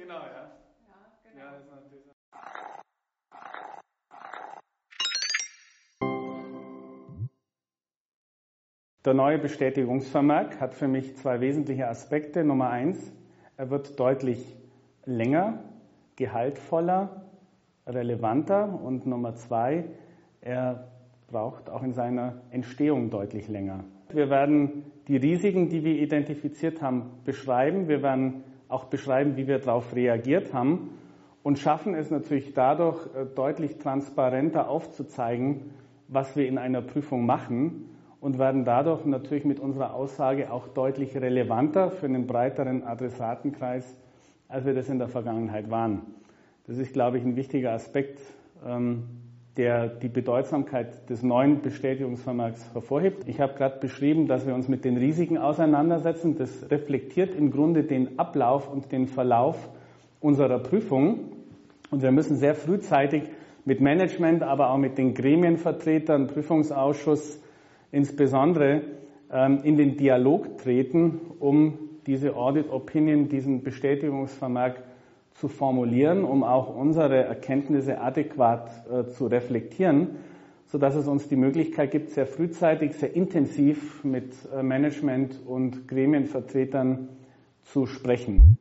Genau, ja. Ja, genau. Ja, das ist natürlich so. Der neue Bestätigungsvermerk hat für mich zwei wesentliche Aspekte. Nummer eins, er wird deutlich länger, gehaltvoller, relevanter und Nummer zwei, er braucht auch in seiner Entstehung deutlich länger. Wir werden die Risiken, die wir identifiziert haben, beschreiben. Wir werden auch beschreiben, wie wir darauf reagiert haben und schaffen es natürlich dadurch äh, deutlich transparenter aufzuzeigen, was wir in einer Prüfung machen und werden dadurch natürlich mit unserer Aussage auch deutlich relevanter für einen breiteren Adressatenkreis, als wir das in der Vergangenheit waren. Das ist, glaube ich, ein wichtiger Aspekt, ähm, der die Bedeutsamkeit des neuen Bestätigungsvermerks hervorhebt. Ich habe gerade beschrieben, dass wir uns mit den Risiken auseinandersetzen. Das reflektiert im Grunde den Ablauf und den Verlauf unserer Prüfung. Und wir müssen sehr frühzeitig mit Management, aber auch mit den Gremienvertretern, Prüfungsausschuss, insbesondere ähm, in den Dialog treten, um diese Audit Opinion, diesen Bestätigungsvermerk zu formulieren, um auch unsere Erkenntnisse adäquat äh, zu reflektieren, sodass es uns die Möglichkeit gibt, sehr frühzeitig, sehr intensiv mit äh, Management und Gremienvertretern zu sprechen.